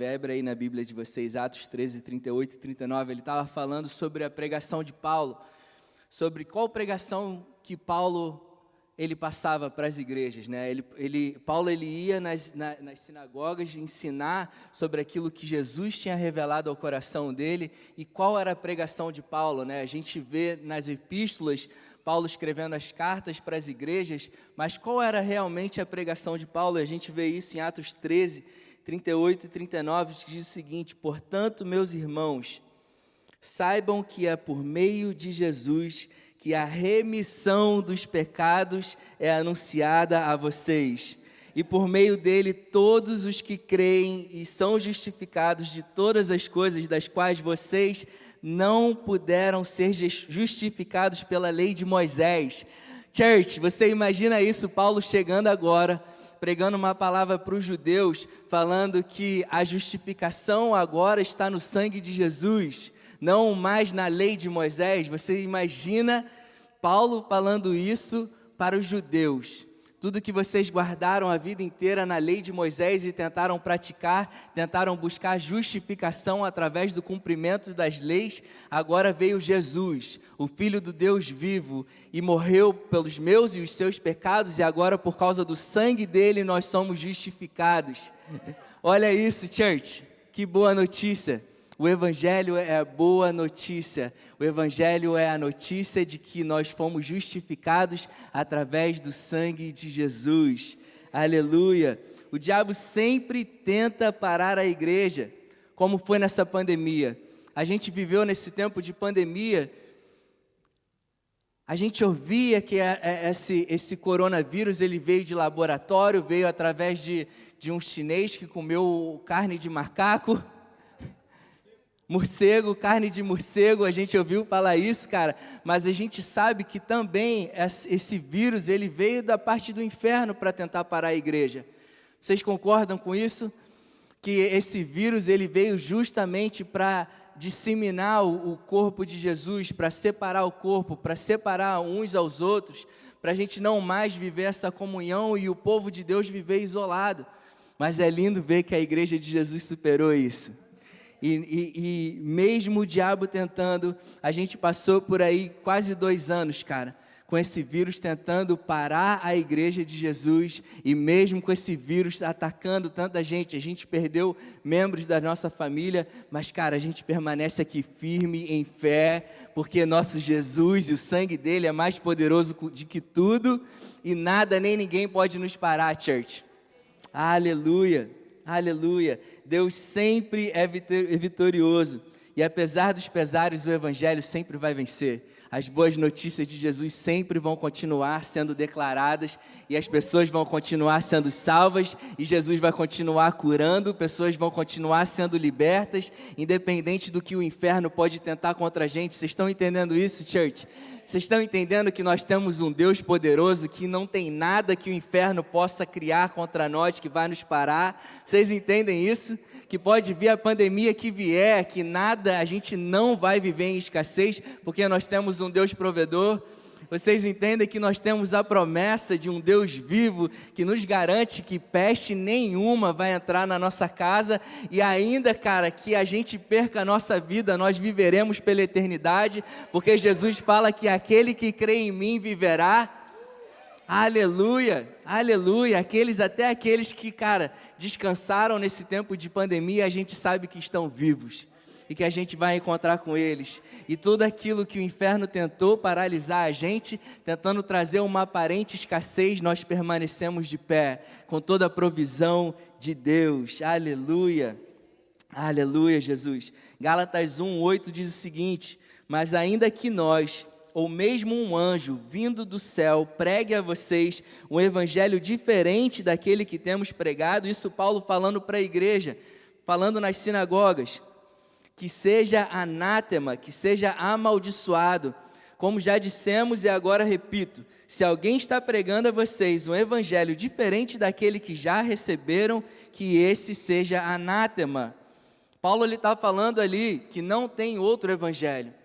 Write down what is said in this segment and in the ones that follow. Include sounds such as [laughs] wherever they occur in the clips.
Weber aí na Bíblia de vocês, Atos 13, 38 e 39, ele estava falando sobre a pregação de Paulo, sobre qual pregação que Paulo ele passava para as igrejas, né? Ele, ele, Paulo ele ia nas, na, nas sinagogas ensinar sobre aquilo que Jesus tinha revelado ao coração dele e qual era a pregação de Paulo, né? A gente vê nas epístolas Paulo escrevendo as cartas para as igrejas, mas qual era realmente a pregação de Paulo? A gente vê isso em Atos 13, 38 e 39, que diz o seguinte: Portanto, meus irmãos, saibam que é por meio de Jesus que a remissão dos pecados é anunciada a vocês. E por meio dele, todos os que creem e são justificados de todas as coisas das quais vocês não puderam ser justificados pela lei de Moisés. Church, você imagina isso, Paulo chegando agora pregando uma palavra para os judeus, falando que a justificação agora está no sangue de Jesus, não mais na lei de Moisés. Você imagina Paulo falando isso para os judeus. Tudo que vocês guardaram a vida inteira na lei de Moisés e tentaram praticar, tentaram buscar justificação através do cumprimento das leis, agora veio Jesus, o Filho do Deus vivo, e morreu pelos meus e os seus pecados, e agora, por causa do sangue dele, nós somos justificados. [laughs] Olha isso, church, que boa notícia. O Evangelho é a boa notícia. O Evangelho é a notícia de que nós fomos justificados através do sangue de Jesus. Aleluia. O diabo sempre tenta parar a igreja, como foi nessa pandemia. A gente viveu nesse tempo de pandemia. A gente ouvia que esse, esse coronavírus ele veio de laboratório, veio através de, de um chinês que comeu carne de macaco morcego, carne de morcego, a gente ouviu falar isso, cara, mas a gente sabe que também esse vírus, ele veio da parte do inferno para tentar parar a igreja. Vocês concordam com isso? Que esse vírus, ele veio justamente para disseminar o, corpo de Jesus, para separar o corpo, para separar uns aos outros, para a gente não mais viver essa comunhão e o povo de Deus viver isolado. Mas é lindo ver que a igreja de Jesus superou isso. E, e, e, mesmo o diabo tentando, a gente passou por aí quase dois anos, cara, com esse vírus tentando parar a igreja de Jesus, e mesmo com esse vírus atacando tanta gente, a gente perdeu membros da nossa família, mas, cara, a gente permanece aqui firme em fé, porque nosso Jesus e o sangue dele é mais poderoso de que tudo, e nada nem ninguém pode nos parar, church. Aleluia, aleluia. Deus sempre é, vitorioso. E apesar dos pesares, o Evangelho sempre vai vencer. As boas notícias de Jesus sempre vão continuar sendo declaradas e as pessoas vão continuar sendo salvas e Jesus vai continuar curando, pessoas vão continuar sendo libertas, independente do que o inferno pode tentar contra a gente. Vocês estão entendendo isso, church? Vocês estão entendendo que nós temos um Deus poderoso, que não tem nada que o inferno possa criar contra nós que vai nos parar? Vocês entendem isso? Que pode vir a pandemia que vier, que nada, a gente não vai viver em escassez, porque nós temos um Deus provedor. Vocês entendem que nós temos a promessa de um Deus vivo que nos garante que peste nenhuma vai entrar na nossa casa e ainda, cara, que a gente perca a nossa vida, nós viveremos pela eternidade, porque Jesus fala que aquele que crê em mim viverá. Aleluia, aleluia. Aqueles, até aqueles que, cara, descansaram nesse tempo de pandemia, a gente sabe que estão vivos e que a gente vai encontrar com eles. E tudo aquilo que o inferno tentou paralisar a gente, tentando trazer uma aparente escassez, nós permanecemos de pé, com toda a provisão de Deus. Aleluia. Aleluia, Jesus. Gálatas 1:8 diz o seguinte: "Mas ainda que nós ou mesmo um anjo vindo do céu pregue a vocês um evangelho diferente daquele que temos pregado, isso Paulo falando para a igreja, falando nas sinagogas que seja anátema, que seja amaldiçoado. Como já dissemos e agora repito, se alguém está pregando a vocês um evangelho diferente daquele que já receberam, que esse seja anátema. Paulo está falando ali que não tem outro evangelho.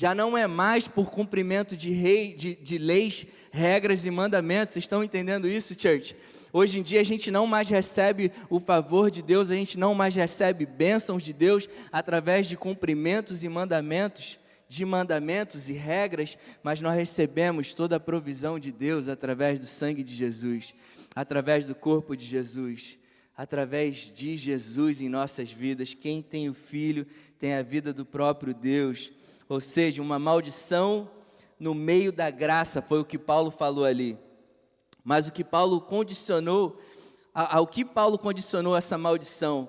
Já não é mais por cumprimento de, rei, de, de leis, regras e mandamentos. Vocês estão entendendo isso, church? Hoje em dia a gente não mais recebe o favor de Deus, a gente não mais recebe bênçãos de Deus através de cumprimentos e mandamentos, de mandamentos e regras, mas nós recebemos toda a provisão de Deus através do sangue de Jesus, através do corpo de Jesus, através de Jesus em nossas vidas. Quem tem o Filho tem a vida do próprio Deus, ou seja, uma maldição no meio da graça, foi o que Paulo falou ali. Mas o que Paulo condicionou, ao que Paulo condicionou essa maldição?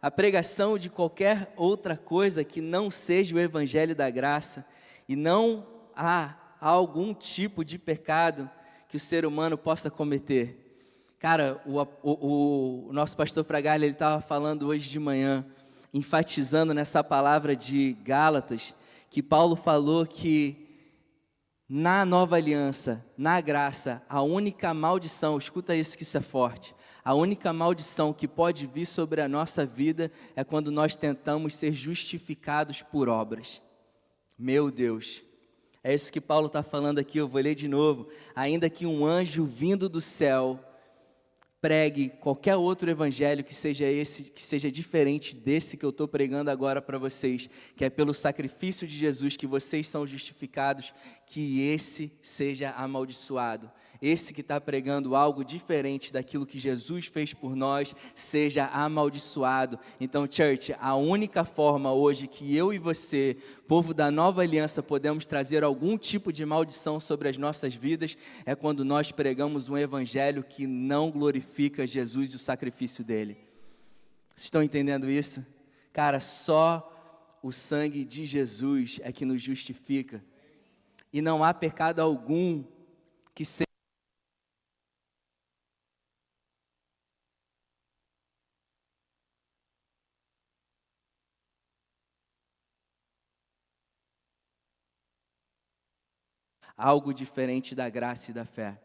A pregação de qualquer outra coisa que não seja o evangelho da graça, e não há algum tipo de pecado que o ser humano possa cometer. Cara, o, o, o nosso pastor Fragalha, ele estava falando hoje de manhã, enfatizando nessa palavra de Gálatas, que Paulo falou que na nova aliança, na graça, a única maldição, escuta isso que isso é forte. A única maldição que pode vir sobre a nossa vida é quando nós tentamos ser justificados por obras. Meu Deus, é isso que Paulo está falando aqui, eu vou ler de novo. Ainda que um anjo vindo do céu pregue qualquer outro evangelho que seja esse, que seja diferente desse que eu estou pregando agora para vocês, que é pelo sacrifício de Jesus que vocês são justificados, que esse seja amaldiçoado esse que está pregando algo diferente daquilo que Jesus fez por nós, seja amaldiçoado. Então, church, a única forma hoje que eu e você, povo da nova aliança, podemos trazer algum tipo de maldição sobre as nossas vidas é quando nós pregamos um evangelho que não glorifica Jesus e o sacrifício dele. Vocês estão entendendo isso? Cara, só o sangue de Jesus é que nos justifica. E não há pecado algum que seja algo diferente da graça e da fé.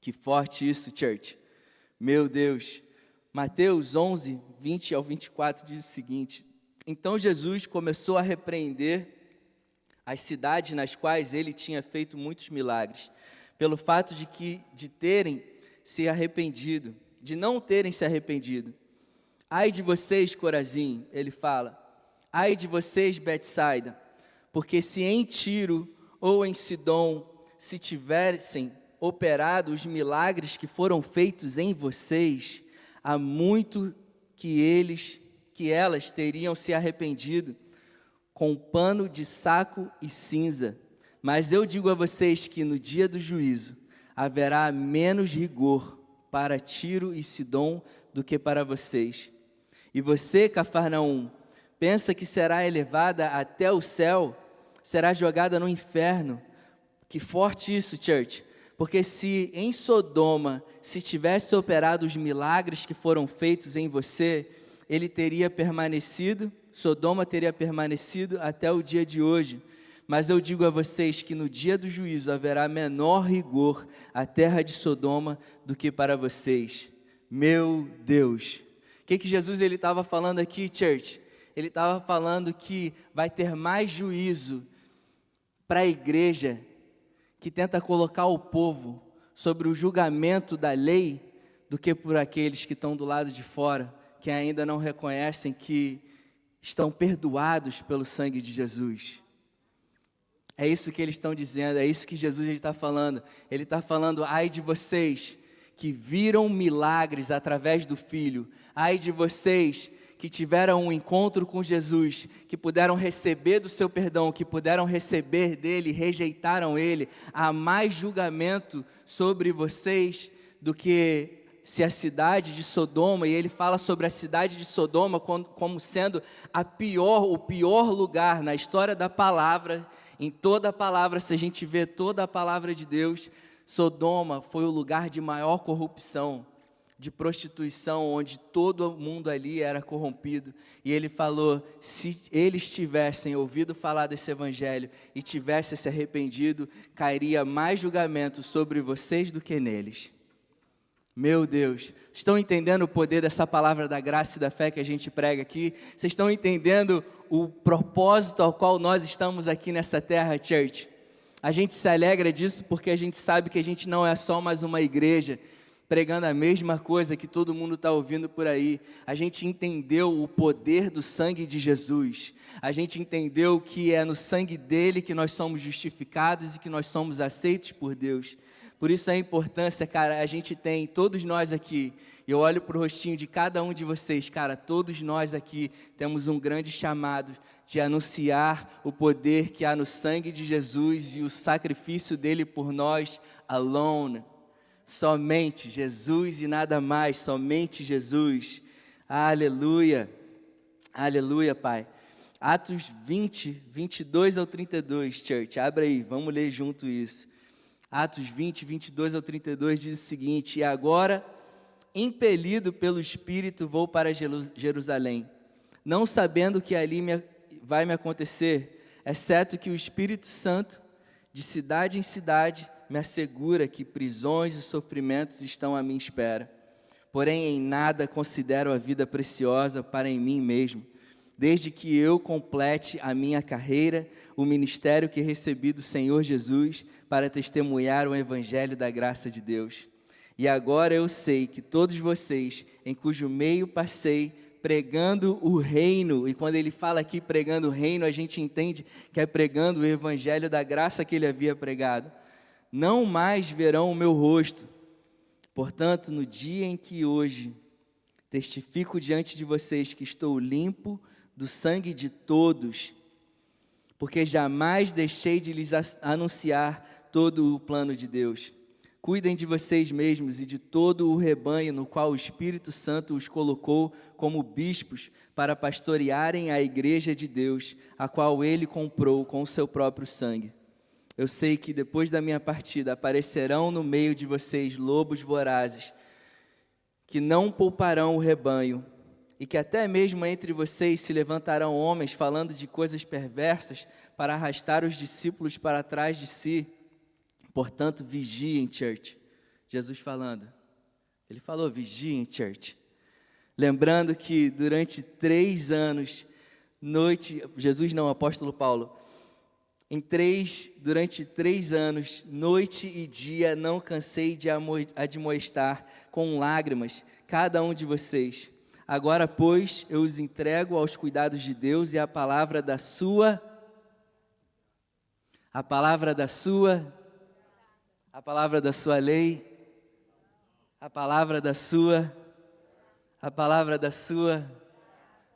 Que forte isso, church. Meu Deus. Mateus 11, 20 ao 24 diz o seguinte: Então Jesus começou a repreender as cidades nas quais ele tinha feito muitos milagres, pelo fato de que de terem se arrependido, de não terem se arrependido. Ai de vocês, Corazim, ele fala. Ai de vocês, Betsaida, porque se em Tiro ou em Sidom, se tivessem operado os milagres que foram feitos em vocês, há muito que eles, que elas teriam se arrependido com pano de saco e cinza. Mas eu digo a vocês que no dia do juízo haverá menos rigor para Tiro e Sidom do que para vocês. E você, Cafarnaum, pensa que será elevada até o céu? Será jogada no inferno. Que forte isso, church. Porque se em Sodoma se tivesse operado os milagres que foram feitos em você, ele teria permanecido, Sodoma teria permanecido até o dia de hoje. Mas eu digo a vocês que no dia do juízo haverá menor rigor à terra de Sodoma do que para vocês. Meu Deus. O que, que Jesus ele estava falando aqui, church? Ele estava falando que vai ter mais juízo para a igreja que tenta colocar o povo sobre o julgamento da lei do que por aqueles que estão do lado de fora, que ainda não reconhecem que estão perdoados pelo sangue de Jesus. É isso que eles estão dizendo, é isso que Jesus está falando. Ele está falando, ai de vocês que viram milagres através do Filho, ai de vocês que tiveram um encontro com Jesus, que puderam receber do seu perdão, que puderam receber dele, rejeitaram ele, há mais julgamento sobre vocês do que se a cidade de Sodoma, e ele fala sobre a cidade de Sodoma como sendo a pior, o pior lugar na história da palavra, em toda a palavra, se a gente vê toda a palavra de Deus, Sodoma foi o lugar de maior corrupção de prostituição, onde todo mundo ali era corrompido. E ele falou: se eles tivessem ouvido falar desse evangelho e tivessem se arrependido, cairia mais julgamento sobre vocês do que neles. Meu Deus, estão entendendo o poder dessa palavra da graça e da fé que a gente prega aqui? Vocês estão entendendo o propósito ao qual nós estamos aqui nessa terra, church? A gente se alegra disso porque a gente sabe que a gente não é só mais uma igreja, pregando a mesma coisa que todo mundo está ouvindo por aí. A gente entendeu o poder do sangue de Jesus. A gente entendeu que é no sangue dele que nós somos justificados e que nós somos aceitos por Deus. Por isso a importância, cara, a gente tem, todos nós aqui, eu olho para o rostinho de cada um de vocês, cara, todos nós aqui temos um grande chamado de anunciar o poder que há no sangue de Jesus e o sacrifício dele por nós alone. Somente Jesus e nada mais, somente Jesus. Aleluia. Aleluia, Pai. Atos 20, 22 ao 32, church. Abre aí, vamos ler junto isso. Atos 20, 22 ao 32 diz o seguinte: E agora, impelido pelo Espírito, vou para Jerusalém, não sabendo que ali me, vai me acontecer, exceto que o Espírito Santo, de cidade em cidade, me assegura que prisões e sofrimentos estão à minha espera. Porém, em nada considero a vida preciosa para em mim mesmo, desde que eu complete a minha carreira, o ministério que recebi do Senhor Jesus para testemunhar o evangelho da graça de Deus. E agora eu sei que todos vocês, em cujo meio passei, pregando o reino, e quando ele fala aqui pregando o reino, a gente entende que é pregando o evangelho da graça que ele havia pregado não mais verão o meu rosto. Portanto, no dia em que hoje testifico diante de vocês que estou limpo do sangue de todos, porque jamais deixei de lhes anunciar todo o plano de Deus. Cuidem de vocês mesmos e de todo o rebanho no qual o Espírito Santo os colocou como bispos para pastorearem a igreja de Deus, a qual ele comprou com o seu próprio sangue. Eu sei que depois da minha partida aparecerão no meio de vocês lobos vorazes, que não pouparão o rebanho, e que até mesmo entre vocês se levantarão homens falando de coisas perversas para arrastar os discípulos para trás de si. Portanto, vigiem, church. Jesus falando. Ele falou: vigiem, church. Lembrando que durante três anos, noite, Jesus não, apóstolo Paulo, em três, durante três anos, noite e dia, não cansei de admoestar com lágrimas cada um de vocês. Agora, pois, eu os entrego aos cuidados de Deus e a palavra da sua, a palavra da sua, a palavra da sua lei, a palavra da sua, a palavra da sua,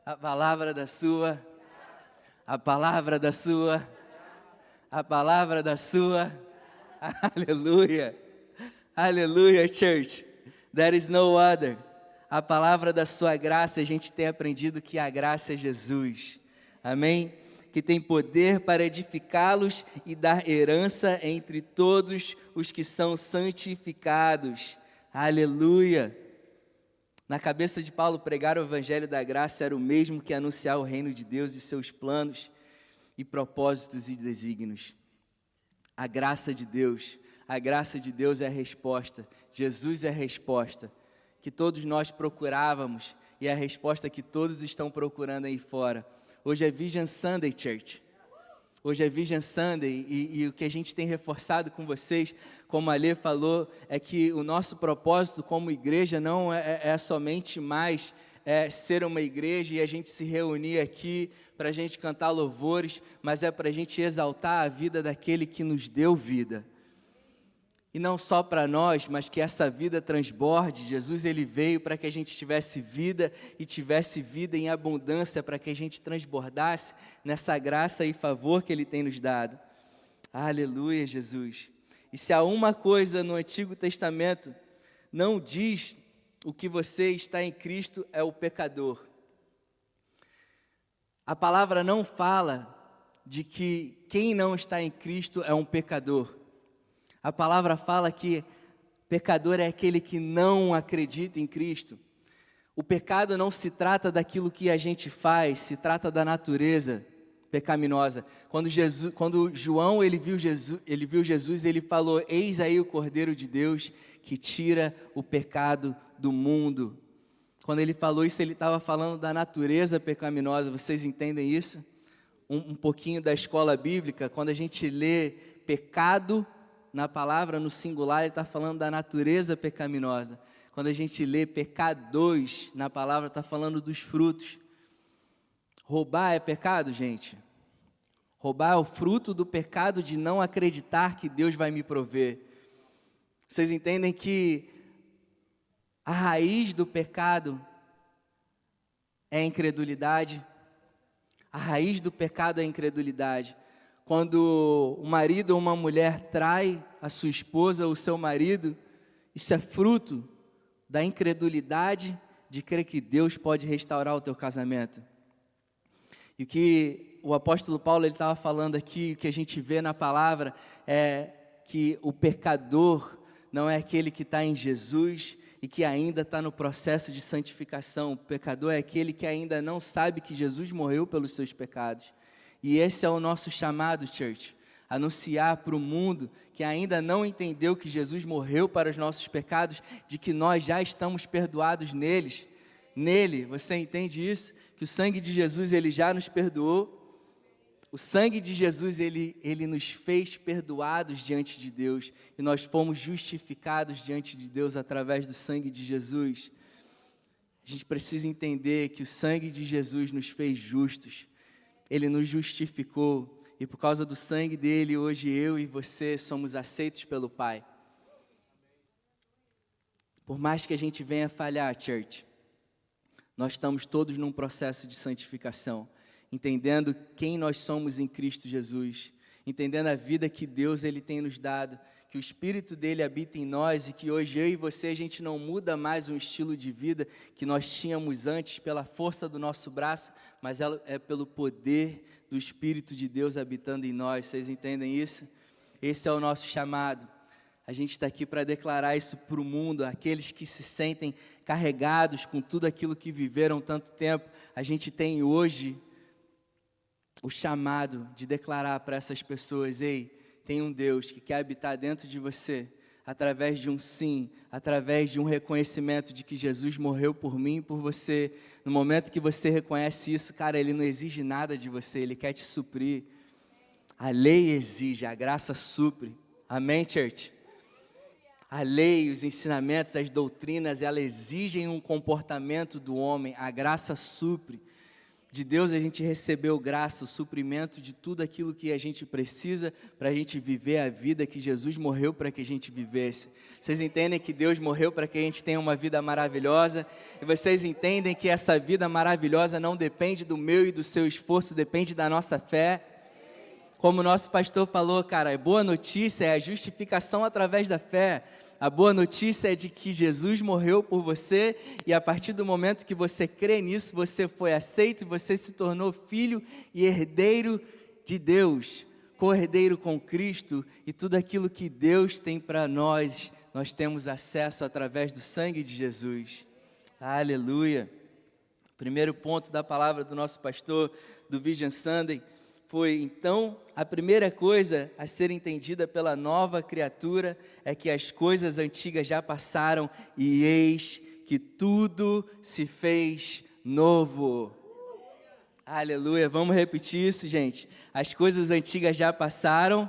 a palavra da sua, a palavra da sua a palavra da sua. Aleluia. Aleluia, church. There is no other. A palavra da sua graça, a gente tem aprendido que a graça é Jesus. Amém? Que tem poder para edificá-los e dar herança entre todos os que são santificados. Aleluia. Na cabeça de Paulo, pregar o evangelho da graça era o mesmo que anunciar o reino de Deus e seus planos e propósitos e desígnios. A graça de Deus, a graça de Deus é a resposta, Jesus é a resposta que todos nós procurávamos e é a resposta que todos estão procurando aí fora. Hoje é Vision Sunday Church. Hoje é Vision Sunday e, e, o que a gente tem reforçado com vocês, como a Lê falou, é que o nosso propósito como igreja não é, é, é somente mais é, ser uma igreja e a gente se reunir aqui para a gente cantar louvores, mas é para a gente exaltar a vida daquele que nos deu vida. E não só para nós, mas que essa vida transborde. Jesus ele veio para que a gente tivesse vida e tivesse vida em abundância, para que a gente transbordasse nessa graça e favor que ele tem nos dado. Aleluia, Jesus. E se há uma coisa no Antigo Testamento não diz o que você está em Cristo é o pecador. A palavra não fala de que quem não está em Cristo é um pecador. A palavra fala que pecador é aquele que não acredita em Cristo. O pecado não se trata daquilo que a gente faz, se trata da natureza pecaminosa. Quando, Jesus, quando João ele viu, Jesus, ele viu Jesus, ele falou: Eis aí o Cordeiro de Deus que tira o pecado do mundo. Quando ele falou isso, ele estava falando da natureza pecaminosa. Vocês entendem isso? Um, um pouquinho da escola bíblica, quando a gente lê pecado, na palavra, no singular, ele está falando da natureza pecaminosa. Quando a gente lê pecadores na palavra, está falando dos frutos. Roubar é pecado, gente? Roubar é o fruto do pecado de não acreditar que Deus vai me prover. Vocês entendem que a raiz do pecado é a incredulidade? A raiz do pecado é a incredulidade. Quando o marido ou uma mulher trai a sua esposa ou o seu marido, isso é fruto da incredulidade de crer que Deus pode restaurar o teu casamento. E o que o apóstolo Paulo estava falando aqui, o que a gente vê na palavra é que o pecador não é aquele que está em Jesus e que ainda está no processo de santificação. O pecador é aquele que ainda não sabe que Jesus morreu pelos seus pecados. E esse é o nosso chamado, church. Anunciar para o mundo que ainda não entendeu que Jesus morreu para os nossos pecados, de que nós já estamos perdoados neles. Nele, você entende isso? que o sangue de Jesus ele já nos perdoou. O sangue de Jesus ele, ele nos fez perdoados diante de Deus e nós fomos justificados diante de Deus através do sangue de Jesus. A gente precisa entender que o sangue de Jesus nos fez justos. Ele nos justificou e por causa do sangue dele, hoje eu e você somos aceitos pelo Pai. Por mais que a gente venha falhar, church, nós estamos todos num processo de santificação, entendendo quem nós somos em Cristo Jesus, entendendo a vida que Deus ele tem nos dado, que o Espírito dele habita em nós e que hoje eu e você a gente não muda mais um estilo de vida que nós tínhamos antes pela força do nosso braço, mas é, é pelo poder do Espírito de Deus habitando em nós. Vocês entendem isso? Esse é o nosso chamado. A gente está aqui para declarar isso para o mundo, aqueles que se sentem carregados com tudo aquilo que viveram tanto tempo. A gente tem hoje o chamado de declarar para essas pessoas: ei, tem um Deus que quer habitar dentro de você, através de um sim, através de um reconhecimento de que Jesus morreu por mim e por você. No momento que você reconhece isso, cara, Ele não exige nada de você, Ele quer te suprir. A lei exige, a graça supre. Amém, church? A lei, os ensinamentos, as doutrinas, elas exigem um comportamento do homem, a graça supre. De Deus a gente recebeu graça, o suprimento de tudo aquilo que a gente precisa para a gente viver a vida que Jesus morreu para que a gente vivesse. Vocês entendem que Deus morreu para que a gente tenha uma vida maravilhosa? E vocês entendem que essa vida maravilhosa não depende do meu e do seu esforço, depende da nossa fé? Como o nosso pastor falou, cara, boa notícia é a justificação através da fé. A boa notícia é de que Jesus morreu por você e a partir do momento que você crê nisso, você foi aceito você se tornou filho e herdeiro de Deus, co-herdeiro com Cristo e tudo aquilo que Deus tem para nós, nós temos acesso através do sangue de Jesus. Aleluia. Primeiro ponto da palavra do nosso pastor do Vision Sunday foi então a primeira coisa a ser entendida pela nova criatura é que as coisas antigas já passaram e eis que tudo se fez novo. Aleluia, vamos repetir isso, gente. As coisas antigas já passaram,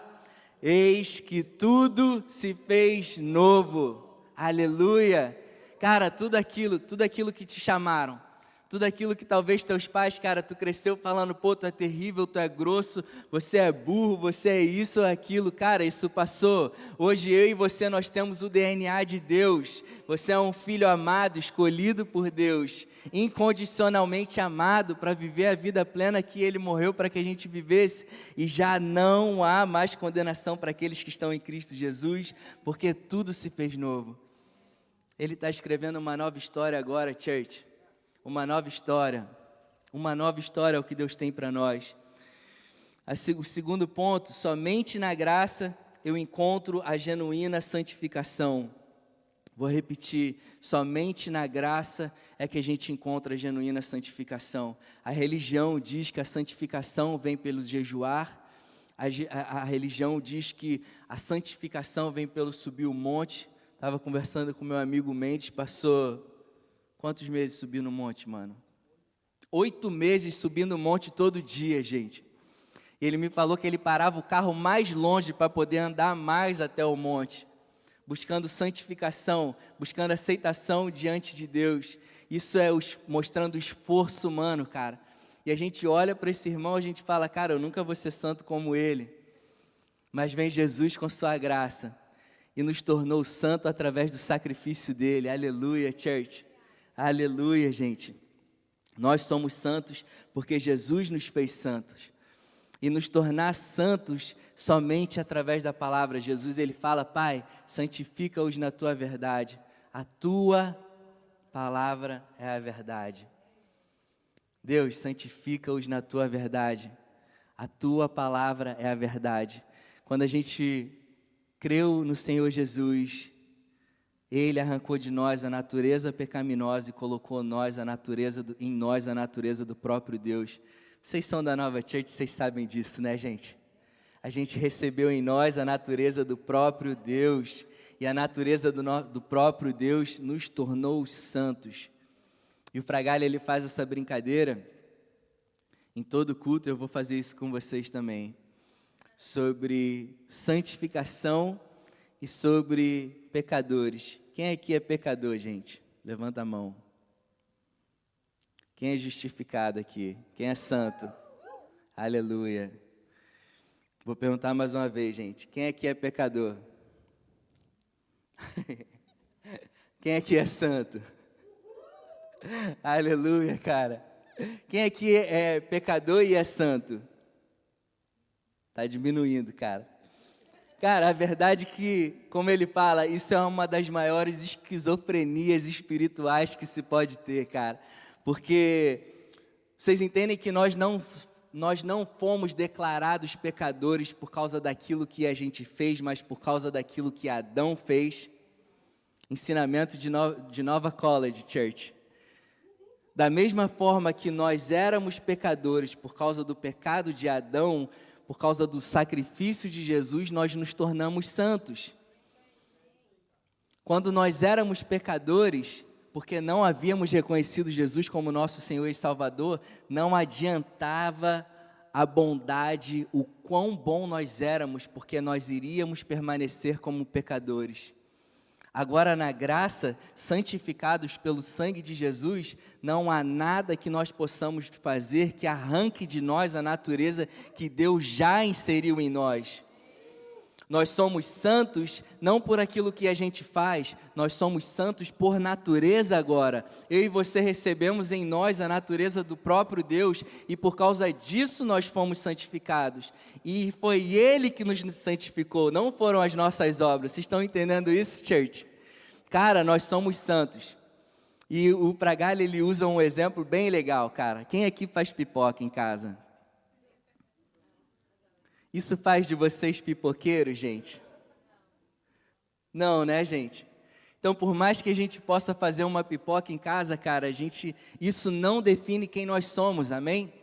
eis que tudo se fez novo. Aleluia. Cara, tudo aquilo, tudo aquilo que te chamaram, tudo aquilo que talvez teus pais, cara, tu cresceu falando, pô, tu é terrível, tu é grosso, você é burro, você é isso ou aquilo, cara, isso passou. Hoje eu e você nós temos o DNA de Deus. Você é um filho amado, escolhido por Deus, incondicionalmente amado para viver a vida plena que ele morreu para que a gente vivesse, e já não há mais condenação para aqueles que estão em Cristo Jesus, porque tudo se fez novo. Ele está escrevendo uma nova história agora, church uma nova história. Uma nova história é o que Deus tem para nós. O segundo ponto, somente na graça eu encontro a genuína santificação. Vou repetir, somente na graça é que a gente encontra a genuína santificação. A religião diz que a santificação vem pelo jejuar, a, a, a religião diz que a santificação vem pelo subir o monte. Estava conversando com meu amigo Mendes, passou Quantos meses subiu no monte, mano? Oito meses subindo o monte todo dia, gente. ele me falou que ele parava o carro mais longe para poder andar mais até o monte, buscando santificação, buscando aceitação diante de Deus. Isso é os, mostrando o esforço humano, cara. E a gente olha para esse irmão, a gente fala, cara, eu nunca vou ser santo como ele. Mas vem Jesus com sua graça e nos tornou santo através do sacrifício dele. Aleluia, church. Aleluia, gente. Nós somos santos porque Jesus nos fez santos. E nos tornar santos somente através da palavra. Jesus ele fala: "Pai, santifica-os na tua verdade. A tua palavra é a verdade." Deus, santifica-os na tua verdade. A tua palavra é a verdade. Quando a gente creu no Senhor Jesus, ele arrancou de nós a natureza pecaminosa e colocou nós a natureza do, em nós a natureza do próprio Deus. Vocês são da Nova Church, vocês sabem disso, né, gente? A gente recebeu em nós a natureza do próprio Deus e a natureza do, no, do próprio Deus nos tornou santos. E o Fragalha ele faz essa brincadeira em todo culto, eu vou fazer isso com vocês também, sobre santificação e sobre pecadores. Quem aqui é pecador, gente? Levanta a mão. Quem é justificado aqui? Quem é santo? Aleluia. Vou perguntar mais uma vez, gente. Quem aqui é pecador? [laughs] Quem aqui é santo? [laughs] Aleluia, cara. Quem aqui é pecador e é santo? Tá diminuindo, cara. Cara, a verdade é que, como ele fala, isso é uma das maiores esquizofrenias espirituais que se pode ter, cara. Porque vocês entendem que nós não nós não fomos declarados pecadores por causa daquilo que a gente fez, mas por causa daquilo que Adão fez. Ensinamento de, no, de Nova College Church. Da mesma forma que nós éramos pecadores por causa do pecado de Adão, por causa do sacrifício de Jesus, nós nos tornamos santos. Quando nós éramos pecadores, porque não havíamos reconhecido Jesus como nosso Senhor e Salvador, não adiantava a bondade, o quão bom nós éramos, porque nós iríamos permanecer como pecadores. Agora, na graça, santificados pelo sangue de Jesus, não há nada que nós possamos fazer que arranque de nós a natureza que Deus já inseriu em nós. Nós somos santos não por aquilo que a gente faz, nós somos santos por natureza agora. Eu e você recebemos em nós a natureza do próprio Deus e por causa disso nós fomos santificados. E foi Ele que nos santificou, não foram as nossas obras. Vocês estão entendendo isso, church? Cara, nós somos santos. E o Pragalha, ele usa um exemplo bem legal, cara. Quem aqui faz pipoca em casa? Isso faz de vocês pipoqueiros, gente? Não, né, gente? Então, por mais que a gente possa fazer uma pipoca em casa, cara, a gente, isso não define quem nós somos, amém?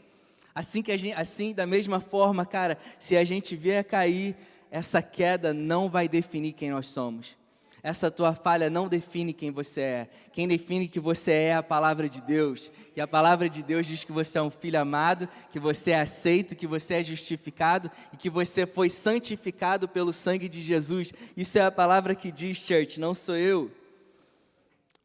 Assim que a gente, assim da mesma forma, cara, se a gente vier cair, essa queda não vai definir quem nós somos. Essa tua falha não define quem você é. Quem define que você é a palavra de Deus. E a palavra de Deus diz que você é um filho amado, que você é aceito, que você é justificado e que você foi santificado pelo sangue de Jesus. Isso é a palavra que diz, church, não sou eu.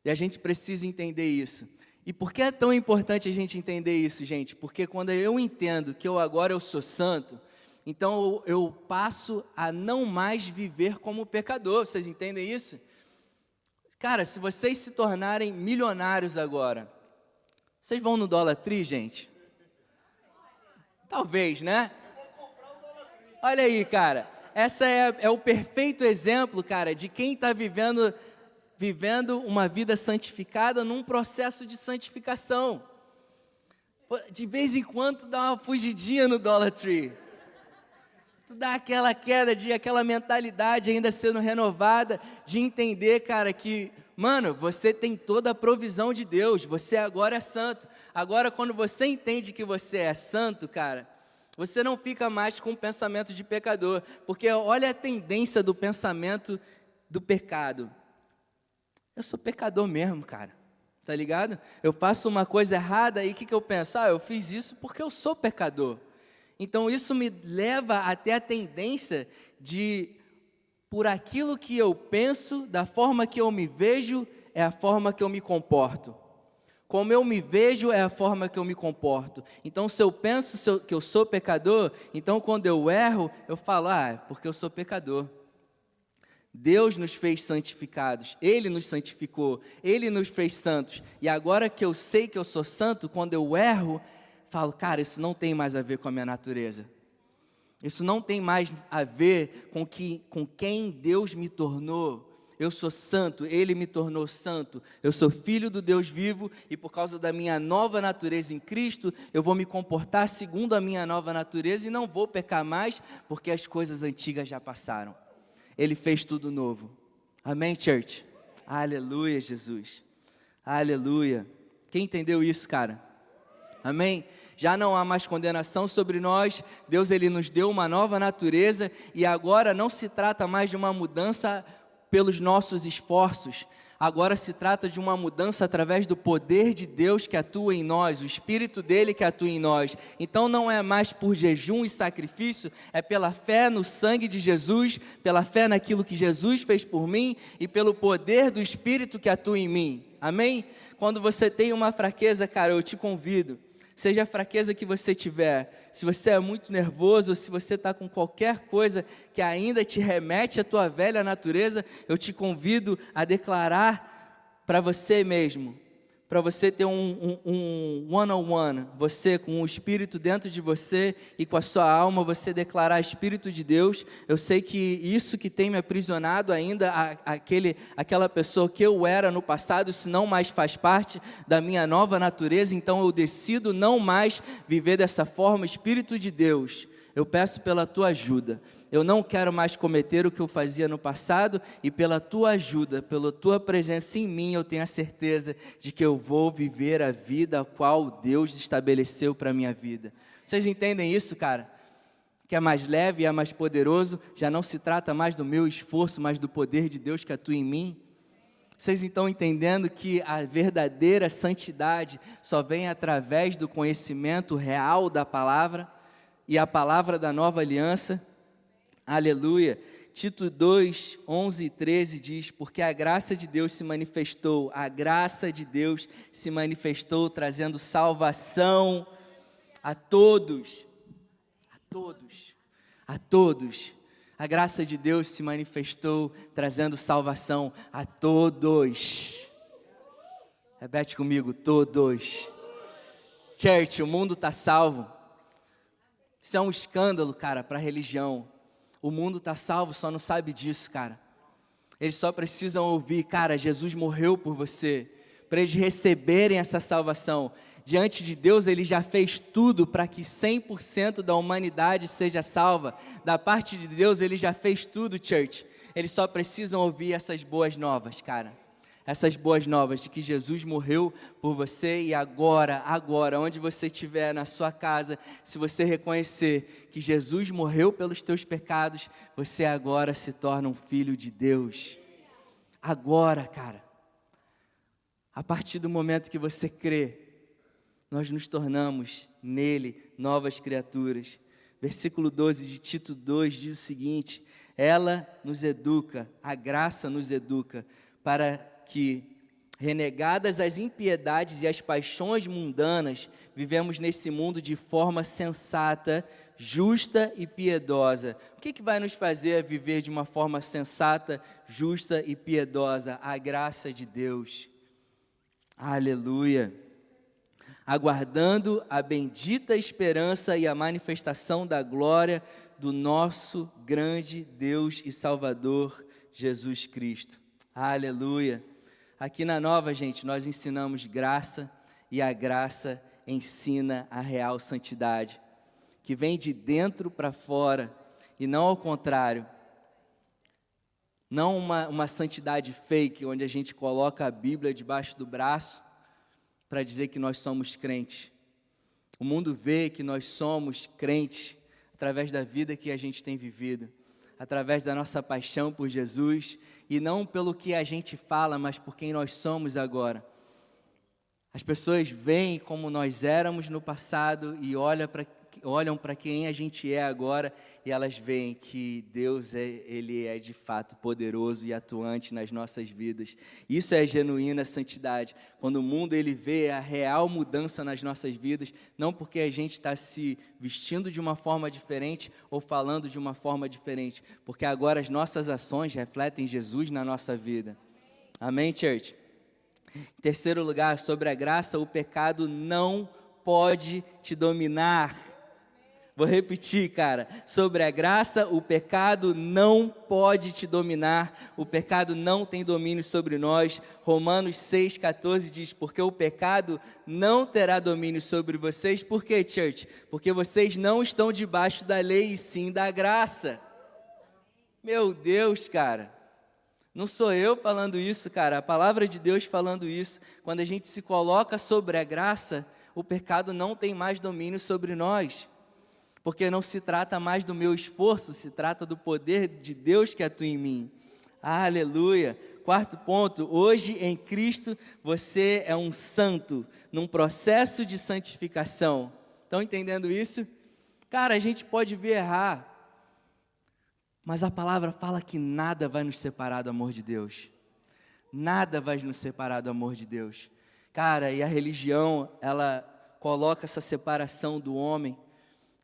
E a gente precisa entender isso. E por que é tão importante a gente entender isso, gente? Porque quando eu entendo que eu agora eu sou santo, então eu, passo a não mais viver como pecador. Vocês entendem isso? Cara, se vocês se tornarem milionários agora, vocês vão no Dollar Tree, gente? Talvez, né? Olha aí, cara. Essa é, é o perfeito exemplo, cara, de quem está vivendo, vivendo uma vida santificada num processo de santificação. De vez em quando dá uma fugidinha no Dollar Tree tu dá aquela queda de aquela mentalidade ainda sendo renovada, de entender, cara, que, mano, você tem toda a provisão de Deus, você agora é santo. Agora, quando você entende que você é santo, cara, você não fica mais com o pensamento de pecador, porque olha a tendência do pensamento do pecado. Eu sou pecador mesmo, cara. Tá ligado? Eu faço uma coisa errada e o que, que eu penso? Ah, eu fiz isso porque eu sou pecador. Então isso me leva até a tendência de, por aquilo que eu penso, da forma que eu me vejo, é a forma que eu me comporto. Como eu me vejo é a forma que eu me comporto. Então, se eu penso que eu sou pecador, então quando eu erro, eu falo, ah, é porque eu sou pecador. Deus nos fez santificados, Ele nos santificou, Ele nos fez santos. E agora que eu sei que eu sou santo, quando eu erro, falo, cara, isso não tem mais a ver com a minha natureza. Isso não tem mais a ver com, que, com quem Deus me tornou eu sou santo, Ele me tornou santo, eu sou filho do Deus vivo e por causa da minha nova natureza em Cristo, eu vou me comportar segundo a minha nova natureza e não vou pecar mais, porque as coisas antigas já passaram. Ele fez tudo novo. Amém, church? Aleluia, Jesus. Aleluia. Quem entendeu isso, cara? Amém? Já não há mais condenação sobre nós, Deus ele nos deu uma nova natureza e agora não se trata mais de uma mudança pelos nossos esforços. Agora se trata de uma mudança através do poder de Deus que atua em nós, o Espírito dele que atua em nós. Então não é mais por jejum e sacrifício, é pela fé no sangue de Jesus, pela fé naquilo que Jesus fez por mim e pelo poder do Espírito que atua em mim. Amém? Quando você tem uma fraqueza, cara, eu te convido seja a fraqueza que você tiver, se você é muito nervoso, ou se você está com qualquer coisa que ainda te remete à tua velha natureza, eu te convido a declarar para você mesmo: para você ter um, um, um one-on-one, você com o Espírito dentro de você e com a sua alma, você declarar Espírito de Deus. Eu sei que isso que tem me aprisionado ainda, a, aquele, aquela pessoa que eu era no passado, isso não mais faz parte da minha nova natureza, então eu decido não mais viver dessa forma. Espírito de Deus, eu peço pela tua ajuda eu não quero mais cometer o que eu fazia no passado, e pela tua ajuda, pela tua presença em mim, eu tenho a certeza de que eu vou viver a vida a qual Deus estabeleceu para a minha vida. Vocês entendem isso, cara? Que é mais leve é mais poderoso, já não se trata mais do meu esforço, mas do poder de Deus que atua em mim. Vocês estão entendendo que a verdadeira santidade só vem através do conhecimento real da palavra e a palavra da nova aliança? Aleluia. Tito 2, 11 e 13 diz: Porque a graça de Deus se manifestou, a graça de Deus se manifestou, trazendo salvação a todos, a todos, a todos. A graça de Deus se manifestou, trazendo salvação a todos. Repete comigo: todos. Church, o mundo está salvo. Isso é um escândalo, cara, para a religião. O mundo está salvo, só não sabe disso, cara. Eles só precisam ouvir, cara, Jesus morreu por você, para eles receberem essa salvação. Diante de Deus, Ele já fez tudo para que 100% da humanidade seja salva. Da parte de Deus, Ele já fez tudo, church. Eles só precisam ouvir essas boas novas, cara essas boas novas de que Jesus morreu por você e agora, agora, onde você estiver na sua casa, se você reconhecer que Jesus morreu pelos teus pecados, você agora se torna um filho de Deus. Agora, cara. A partir do momento que você crê, nós nos tornamos nele novas criaturas. Versículo 12 de Tito 2 diz o seguinte: Ela nos educa, a graça nos educa para que, renegadas as impiedades e as paixões mundanas, vivemos nesse mundo de forma sensata, justa e piedosa. O que, que vai nos fazer viver de uma forma sensata, justa e piedosa? A graça de Deus. Aleluia. Aguardando a bendita esperança e a manifestação da glória do nosso grande Deus e Salvador Jesus Cristo. Aleluia. Aqui na Nova, gente, nós ensinamos graça e a graça ensina a real santidade, que vem de dentro para fora e não ao contrário. Não uma, uma santidade fake, onde a gente coloca a Bíblia debaixo do braço para dizer que nós somos crentes. O mundo vê que nós somos crentes através da vida que a gente tem vivido, através da nossa paixão por Jesus e não pelo que a gente fala, mas por quem nós somos agora. As pessoas veem como nós éramos no passado e olham para olham para quem a gente é agora e elas veem que Deus é, ele é de fato poderoso e atuante nas nossas vidas. Isso é genuína santidade. Quando o mundo ele vê a real mudança nas nossas vidas, não porque a gente está se vestindo de uma forma diferente ou falando de uma forma diferente, porque agora as nossas ações refletem Jesus na nossa vida. Amém, church? Em terceiro lugar, sobre a graça, o pecado não pode te dominar. Vou repetir, cara. Sobre a graça, o pecado não pode te dominar. O pecado não tem domínio sobre nós. Romanos 6,14 diz: Porque o pecado não terá domínio sobre vocês. Por quê, church? Porque vocês não estão debaixo da lei e sim da graça. Meu Deus, cara. Não sou eu falando isso, cara. A palavra de Deus falando isso. Quando a gente se coloca sobre a graça, o pecado não tem mais domínio sobre nós porque não se trata mais do meu esforço, se trata do poder de Deus que atua em mim. Aleluia. Quarto ponto, hoje em Cristo você é um santo, num processo de santificação. Estão entendendo isso? Cara, a gente pode ver errar, mas a palavra fala que nada vai nos separar do amor de Deus. Nada vai nos separar do amor de Deus. Cara, e a religião, ela coloca essa separação do homem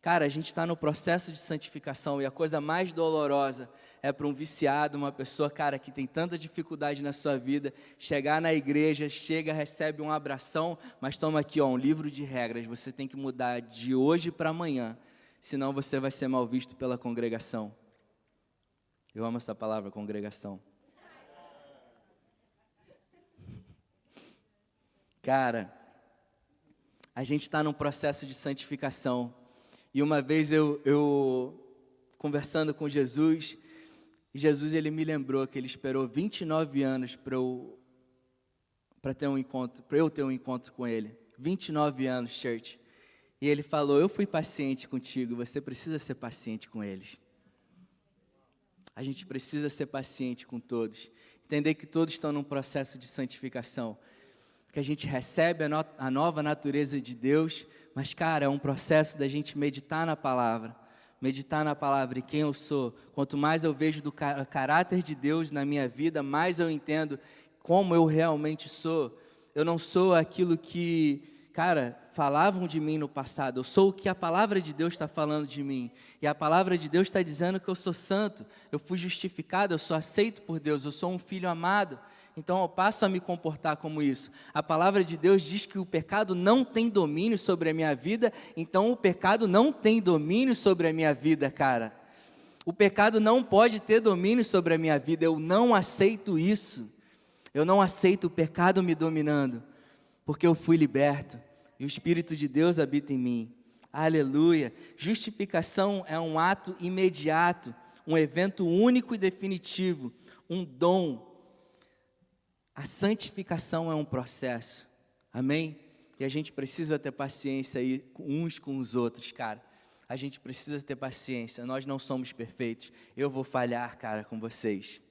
Cara, a gente está no processo de santificação e a coisa mais dolorosa é para um viciado, uma pessoa, cara, que tem tanta dificuldade na sua vida, chegar na igreja, chega, recebe um abração, mas toma aqui, ó, um livro de regras. Você tem que mudar de hoje para amanhã, senão você vai ser mal visto pela congregação. Eu amo essa palavra, congregação. Cara, a gente está num processo de santificação. E uma vez eu, eu conversando com Jesus, Jesus ele me lembrou que ele esperou 29 anos para eu para ter um encontro, para eu ter um encontro com ele. 29 anos, church. E ele falou: "Eu fui paciente contigo, você precisa ser paciente com eles". A gente precisa ser paciente com todos. Entender que todos estão num processo de santificação. Que a gente recebe a, no, a nova natureza de Deus, mas, cara, é um processo da gente meditar na palavra. Meditar na palavra e quem eu sou. Quanto mais eu vejo do caráter de Deus na minha vida, mais eu entendo como eu realmente sou. Eu não sou aquilo que, cara, falavam de mim no passado. Eu sou o que a palavra de Deus está falando de mim. E a palavra de Deus está dizendo que eu sou santo, eu fui justificado, eu sou aceito por Deus, eu sou um filho amado então eu passo a me comportar como isso. A palavra de Deus diz que o pecado não tem domínio sobre a minha vida, então o pecado não tem domínio sobre a minha vida, cara. O pecado não pode ter domínio sobre a minha vida, eu não aceito isso. Eu não aceito o pecado me dominando, porque eu fui liberto e o Espírito de Deus habita em mim. Aleluia. Justificação é um ato imediato, um evento único e definitivo, um dom a santificação é um processo, amém? E a gente precisa ter paciência aí uns com os outros, cara. A gente precisa ter paciência, nós não somos perfeitos. Eu vou falhar, cara, com vocês.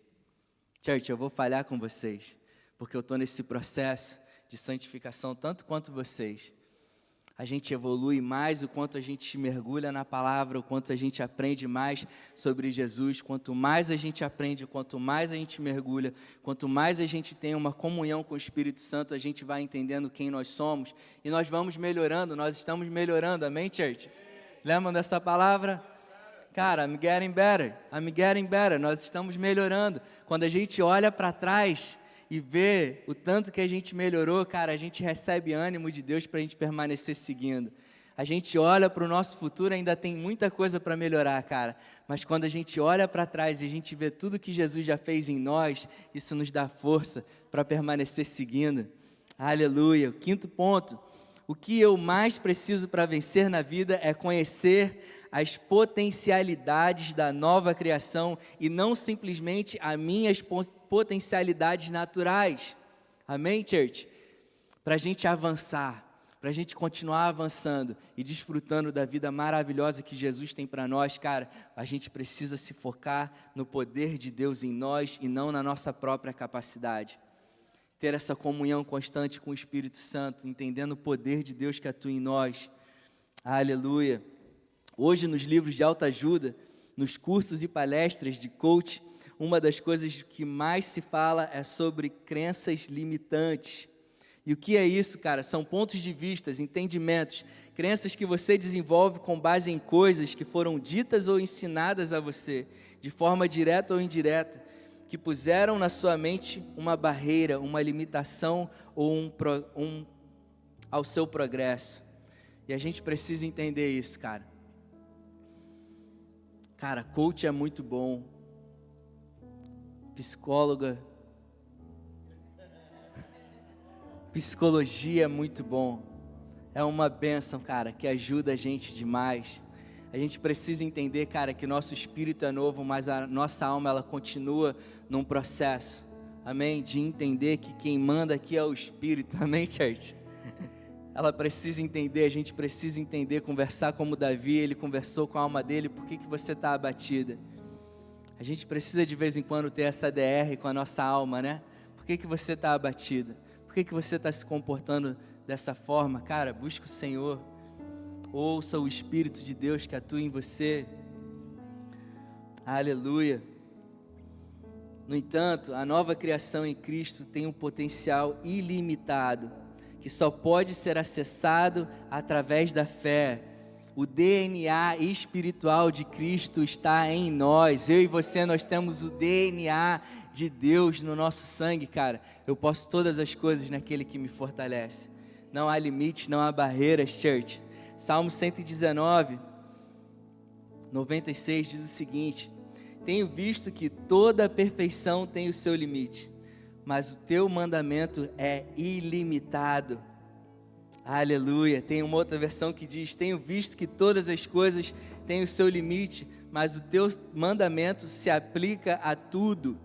Church, eu vou falhar com vocês, porque eu estou nesse processo de santificação tanto quanto vocês a gente evolui mais, o quanto a gente mergulha na palavra, o quanto a gente aprende mais sobre Jesus, quanto mais a gente aprende, quanto mais a gente mergulha, quanto mais a gente tem uma comunhão com o Espírito Santo, a gente vai entendendo quem nós somos e nós vamos melhorando, nós estamos melhorando, amém, church? Lembram dessa palavra? Cara, I'm getting better, I'm getting better, nós estamos melhorando. Quando a gente olha para trás, e ver o tanto que a gente melhorou, cara, a gente recebe ânimo de Deus para a gente permanecer seguindo. A gente olha para o nosso futuro, ainda tem muita coisa para melhorar, cara. Mas quando a gente olha para trás e a gente vê tudo que Jesus já fez em nós, isso nos dá força para permanecer seguindo. Aleluia. O quinto ponto. O que eu mais preciso para vencer na vida é conhecer as potencialidades da nova criação e não simplesmente as minhas potencialidades naturais. Amém, church? Para a gente avançar, para a gente continuar avançando e desfrutando da vida maravilhosa que Jesus tem para nós, cara, a gente precisa se focar no poder de Deus em nós e não na nossa própria capacidade. Ter essa comunhão constante com o Espírito Santo, entendendo o poder de Deus que atua em nós. Aleluia. Hoje, nos livros de autoajuda, nos cursos e palestras de coach, uma das coisas que mais se fala é sobre crenças limitantes. E o que é isso, cara? São pontos de vista, entendimentos, crenças que você desenvolve com base em coisas que foram ditas ou ensinadas a você, de forma direta ou indireta, que puseram na sua mente uma barreira, uma limitação ou um, um ao seu progresso. E a gente precisa entender isso, cara. Cara, coach é muito bom. Psicóloga. Psicologia é muito bom. É uma benção, cara, que ajuda a gente demais. A gente precisa entender, cara, que nosso espírito é novo, mas a nossa alma ela continua num processo. Amém? De entender que quem manda aqui é o espírito. [laughs] Amém, church? Ela precisa entender, a gente precisa entender, conversar como Davi, ele conversou com a alma dele, por que, que você está abatida? A gente precisa de vez em quando ter essa DR com a nossa alma, né? Por que, que você está abatida? Por que, que você está se comportando dessa forma? Cara, busca o Senhor ouça o Espírito de Deus que atua em você. Aleluia. No entanto, a nova criação em Cristo tem um potencial ilimitado, que só pode ser acessado através da fé. O DNA espiritual de Cristo está em nós. Eu e você, nós temos o DNA de Deus no nosso sangue, cara. Eu posso todas as coisas naquele que me fortalece. Não há limites, não há barreiras, church. Salmo 119, 96 diz o seguinte: Tenho visto que toda perfeição tem o seu limite, mas o teu mandamento é ilimitado. Aleluia. Tem uma outra versão que diz: Tenho visto que todas as coisas têm o seu limite, mas o teu mandamento se aplica a tudo.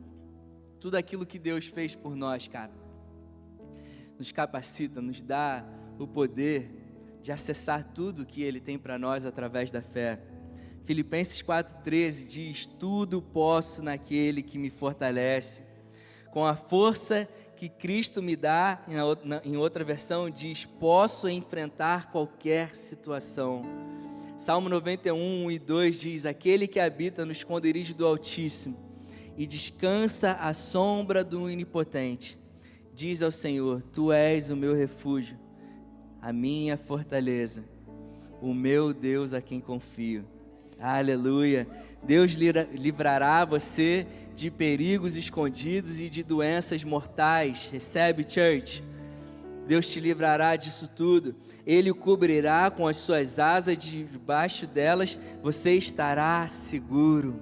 Tudo aquilo que Deus fez por nós, cara. Nos capacita, nos dá o poder de acessar tudo que Ele tem para nós através da fé. Filipenses 4,13 diz: Tudo posso naquele que me fortalece. Com a força que Cristo me dá, em outra versão, diz: Posso enfrentar qualquer situação. Salmo 91, 1 e 2 diz: Aquele que habita no esconderijo do Altíssimo e descansa à sombra do Onipotente, diz ao Senhor: Tu és o meu refúgio a minha fortaleza, o meu Deus a quem confio. Aleluia. Deus livrará você de perigos escondidos e de doenças mortais. Recebe, church. Deus te livrará disso tudo. Ele o cobrirá com as suas asas, debaixo delas você estará seguro.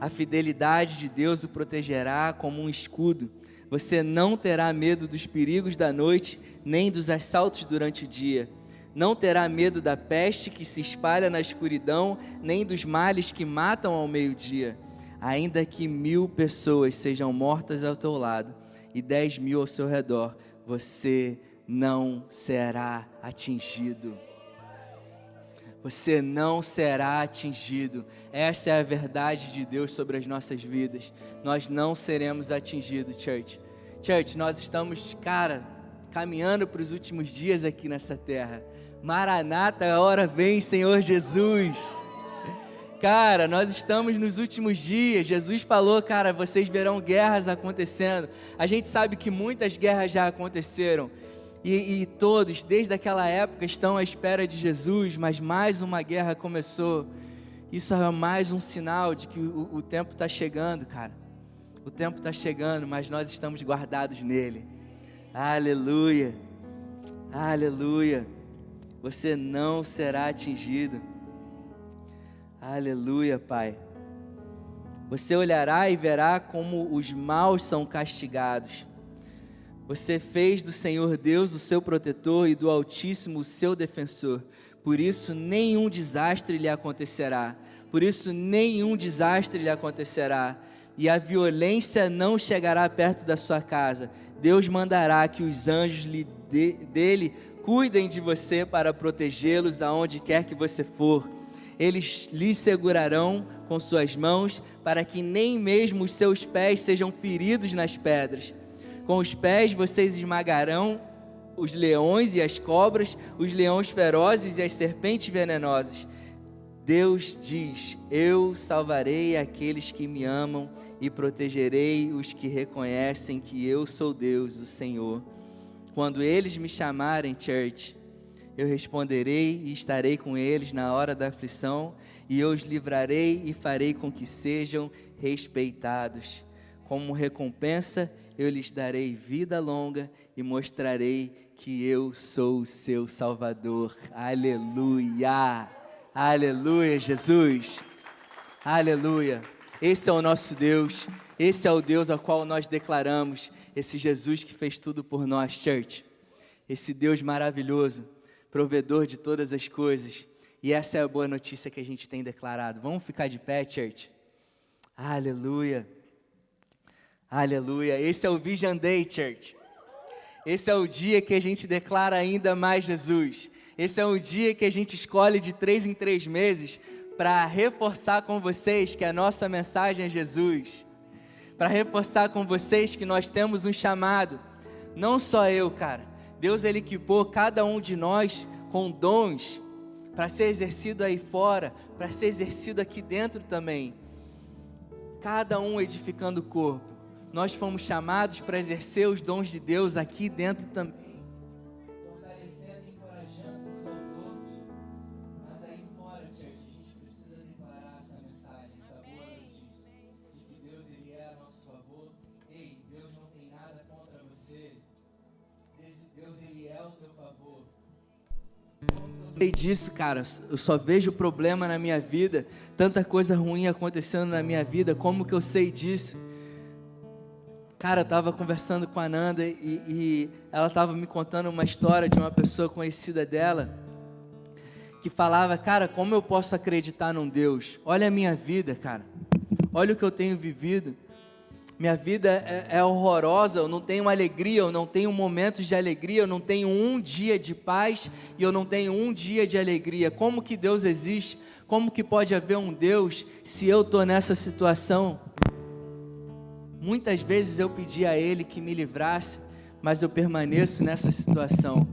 A fidelidade de Deus o protegerá como um escudo. Você não terá medo dos perigos da noite, nem dos assaltos durante o dia. Não terá medo da peste que se espalha na escuridão, nem dos males que matam ao meio-dia. Ainda que mil pessoas sejam mortas ao teu lado e dez mil ao seu redor, você não será atingido. Você não será atingido. Essa é a verdade de Deus sobre as nossas vidas. Nós não seremos atingidos, church. Church, nós estamos, cara, caminhando para os últimos dias aqui nessa terra. Maranata, a hora vem, Senhor Jesus. Cara, nós estamos nos últimos dias. Jesus falou, cara, vocês verão guerras acontecendo. A gente sabe que muitas guerras já aconteceram. E, e, todos, desde aquela época, estão à espera de Jesus, mas mais uma guerra começou. Isso é mais um sinal de que o, o tempo está chegando, cara. O tempo está chegando, mas nós estamos guardados nele. Aleluia, aleluia. Você não será atingido. Aleluia, Pai. Você olhará e verá como os maus são castigados você fez do Senhor Deus o seu protetor e do Altíssimo o seu defensor. Por isso, nenhum desastre lhe acontecerá. Por isso, nenhum desastre lhe acontecerá. E a violência não chegará perto da sua casa. Deus mandará que os anjos de, dele cuidem de você para protegê-los aonde quer que você for. Eles lhe segurarão com suas mãos, para que nem mesmo os seus pés sejam feridos nas pedras. Com os pés vocês esmagarão os leões e as cobras, os leões ferozes e as serpentes venenosas. Deus diz: Eu salvarei aqueles que me amam e protegerei os que reconhecem que eu sou Deus, o Senhor. Quando eles me chamarem, church, eu responderei e estarei com eles na hora da aflição, e eu os livrarei e farei com que sejam respeitados. Como recompensa, eu lhes darei vida longa e mostrarei que eu sou o seu Salvador. Aleluia! Aleluia, Jesus! Aleluia! Esse é o nosso Deus, esse é o Deus ao qual nós declaramos, esse Jesus que fez tudo por nós, church. Esse Deus maravilhoso provedor de todas as coisas. E essa é a boa notícia que a gente tem declarado. Vamos ficar de pé, church? Aleluia. Aleluia. Esse é o Vision Day, church. Esse é o dia que a gente declara ainda mais Jesus. Esse é o dia que a gente escolhe de três em três meses para reforçar com vocês que a nossa mensagem é Jesus. Para reforçar com vocês que nós temos um chamado. Não só eu, cara Deus ele equipou cada um de nós com dons para ser exercido aí fora, para ser exercido aqui dentro também. Cada um edificando o corpo. Nós fomos chamados para exercer os dons de Deus aqui dentro também. Sei disso, cara. Eu só vejo problema na minha vida, tanta coisa ruim acontecendo na minha vida. Como que eu sei disso? Cara, eu estava conversando com a Nanda e, e ela estava me contando uma história de uma pessoa conhecida dela que falava, cara, como eu posso acreditar num Deus? Olha a minha vida, cara. Olha o que eu tenho vivido minha vida é, é, horrorosa, eu não tenho alegria, eu não tenho momentos de alegria, eu não tenho um dia de paz e eu não tenho um dia de alegria. Como que Deus existe? Como que pode haver um Deus se eu estou nessa situação? Muitas vezes eu pedi a Ele que me livrasse, mas eu permaneço nessa situação.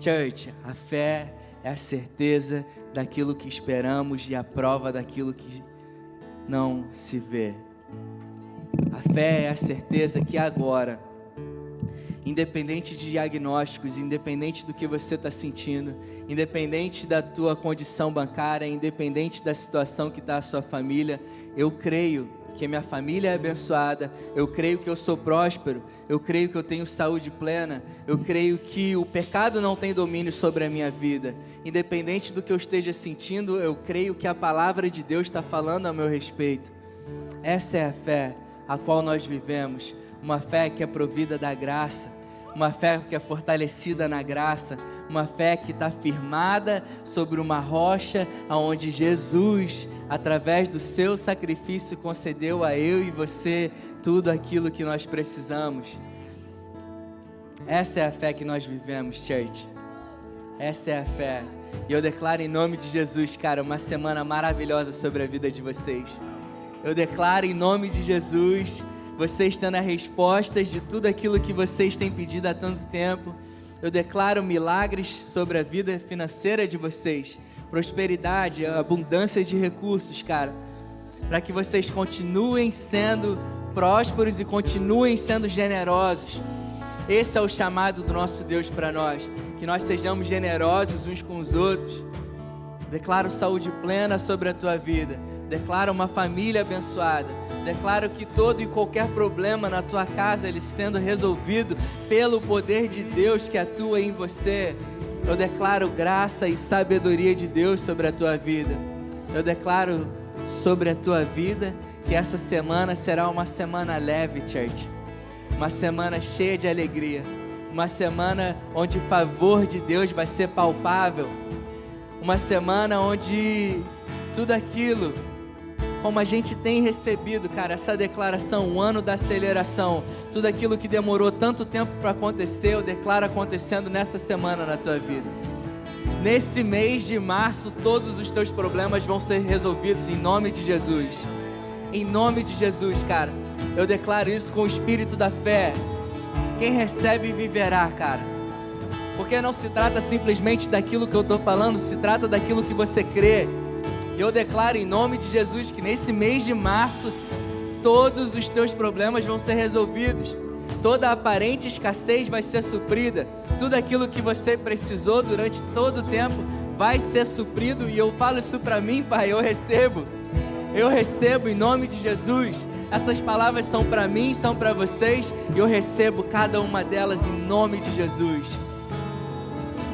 Church, a fé é a certeza daquilo que esperamos e a prova daquilo que não se vê. A fé é a certeza que agora, independente de diagnósticos, independente do que você está sentindo, independente da tua condição bancária, independente da situação que está a sua família, eu creio que minha família é abençoada, eu creio que eu sou próspero, eu creio que eu tenho saúde plena, eu creio que o pecado não tem domínio sobre a minha vida. Independente do que eu esteja sentindo, eu creio que a palavra de Deus está falando a meu respeito. Essa é a fé a qual nós vivemos, uma fé que é provida da graça, uma fé que é fortalecida na graça, uma fé que está firmada sobre uma rocha, aonde Jesus, através do seu sacrifício, concedeu a eu e você tudo aquilo que nós precisamos. Essa é a fé que nós vivemos, church. Essa é a fé. E eu declaro em nome de Jesus, cara, uma semana maravilhosa sobre a vida de vocês. Eu declaro em nome de Jesus, vocês tendo as respostas de tudo aquilo que vocês têm pedido há tanto tempo. Eu declaro milagres sobre a vida financeira de vocês, prosperidade, abundância de recursos, cara, para que vocês continuem sendo prósperos e continuem sendo generosos. Esse é o chamado do nosso Deus para nós, que nós sejamos generosos uns com os outros. Declaro saúde plena sobre a tua vida Declaro uma família abençoada. Declaro que todo e qualquer problema na tua casa ele sendo resolvido pelo poder de Deus que atua em você. Eu declaro graça e sabedoria de Deus sobre a tua vida. Eu declaro sobre a tua vida que essa semana será uma semana leve, church. Uma semana cheia de alegria. Uma semana onde o favor de Deus vai ser palpável. Uma semana onde tudo aquilo como a gente tem recebido, cara, essa declaração, o ano da aceleração, tudo aquilo que demorou tanto tempo para acontecer, eu declaro acontecendo nessa semana na tua vida. Nesse mês de março, todos os teus problemas vão ser resolvidos em nome de Jesus. Em nome de Jesus, cara. Eu declaro isso com o espírito da fé. Quem recebe viverá, cara. Porque não se trata simplesmente daquilo que eu estou falando, se trata daquilo que você crê Eu declaro em nome de Jesus que nesse mês de março todos os teus problemas vão ser resolvidos. Toda aparente escassez vai ser suprida. Tudo aquilo que você precisou durante todo o tempo vai ser suprido e eu falo isso para mim, Pai, eu recebo. Eu recebo em nome de Jesus. Essas palavras são para mim, são para vocês, e eu recebo cada uma delas em nome de Jesus.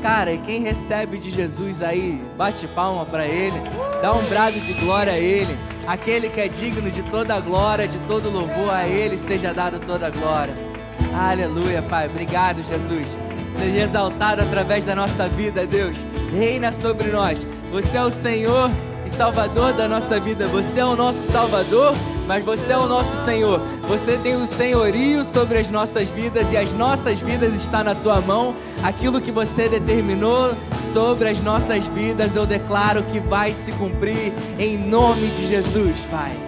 Cara, e quem recebe de Jesus aí, bate palma para ele, dá um brado de glória a ele. Aquele que é digno de toda a glória, de todo louvor a ele, seja dado toda a glória. Aleluia, Pai. Obrigado, Jesus. Seja exaltado através da nossa vida, Deus. Reina sobre nós. Você é o Senhor e Salvador da nossa vida. Você é o nosso Salvador, mas você é o nosso Senhor. Você tem o senhorio sobre as nossas vidas e as nossas vidas está na tua mão. Aquilo que você determinou sobre as nossas vidas, eu declaro que vai se cumprir em nome de Jesus, Pai.